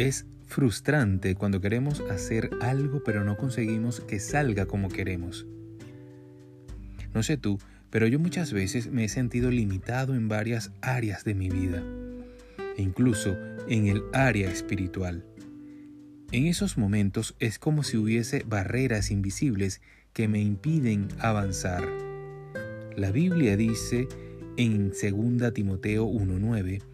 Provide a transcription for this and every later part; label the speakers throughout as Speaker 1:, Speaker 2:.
Speaker 1: Es frustrante cuando queremos hacer algo pero no conseguimos que salga como queremos. No sé tú, pero yo muchas veces me he sentido limitado en varias áreas de mi vida, e incluso en el área espiritual. En esos momentos es como si hubiese barreras invisibles que me impiden avanzar. La Biblia dice en 2 Timoteo 1.9,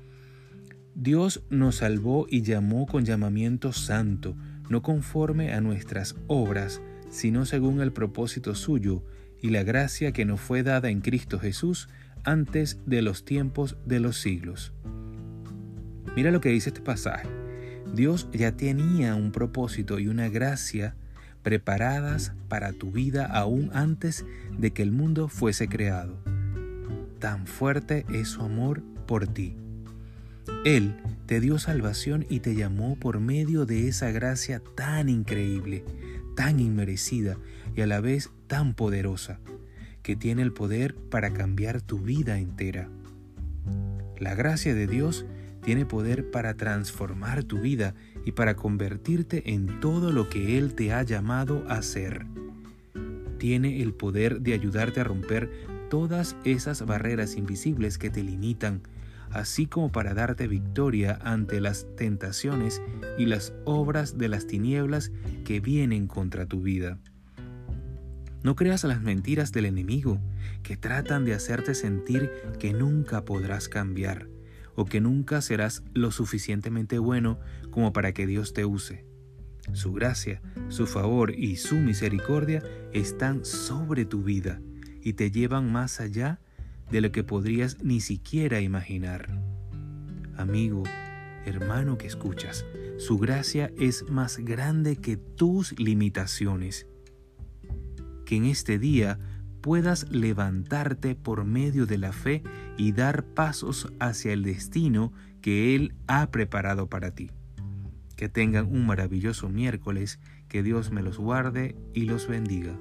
Speaker 1: Dios nos salvó y llamó con llamamiento santo, no conforme a nuestras obras, sino según el propósito suyo y la gracia que nos fue dada en Cristo Jesús antes de los tiempos de los siglos. Mira lo que dice este pasaje. Dios ya tenía un propósito y una gracia preparadas para tu vida aún antes de que el mundo fuese creado. Tan fuerte es su amor por ti. Él te dio salvación y te llamó por medio de esa gracia tan increíble, tan inmerecida y a la vez tan poderosa, que tiene el poder para cambiar tu vida entera. La gracia de Dios tiene poder para transformar tu vida y para convertirte en todo lo que Él te ha llamado a ser. Tiene el poder de ayudarte a romper todas esas barreras invisibles que te limitan, así como para darte victoria ante las tentaciones y las obras de las tinieblas que vienen contra tu vida. No creas las mentiras del enemigo que tratan de hacerte sentir que nunca podrás cambiar o que nunca serás lo suficientemente bueno como para que Dios te use. Su gracia, su favor y su misericordia están sobre tu vida y te llevan más allá de lo que podrías ni siquiera imaginar. Amigo, hermano que escuchas, su gracia es más grande que tus limitaciones. Que en este día puedas levantarte por medio de la fe y dar pasos hacia el destino que Él ha preparado para ti. Que tengan un maravilloso miércoles, que Dios me los guarde y los bendiga.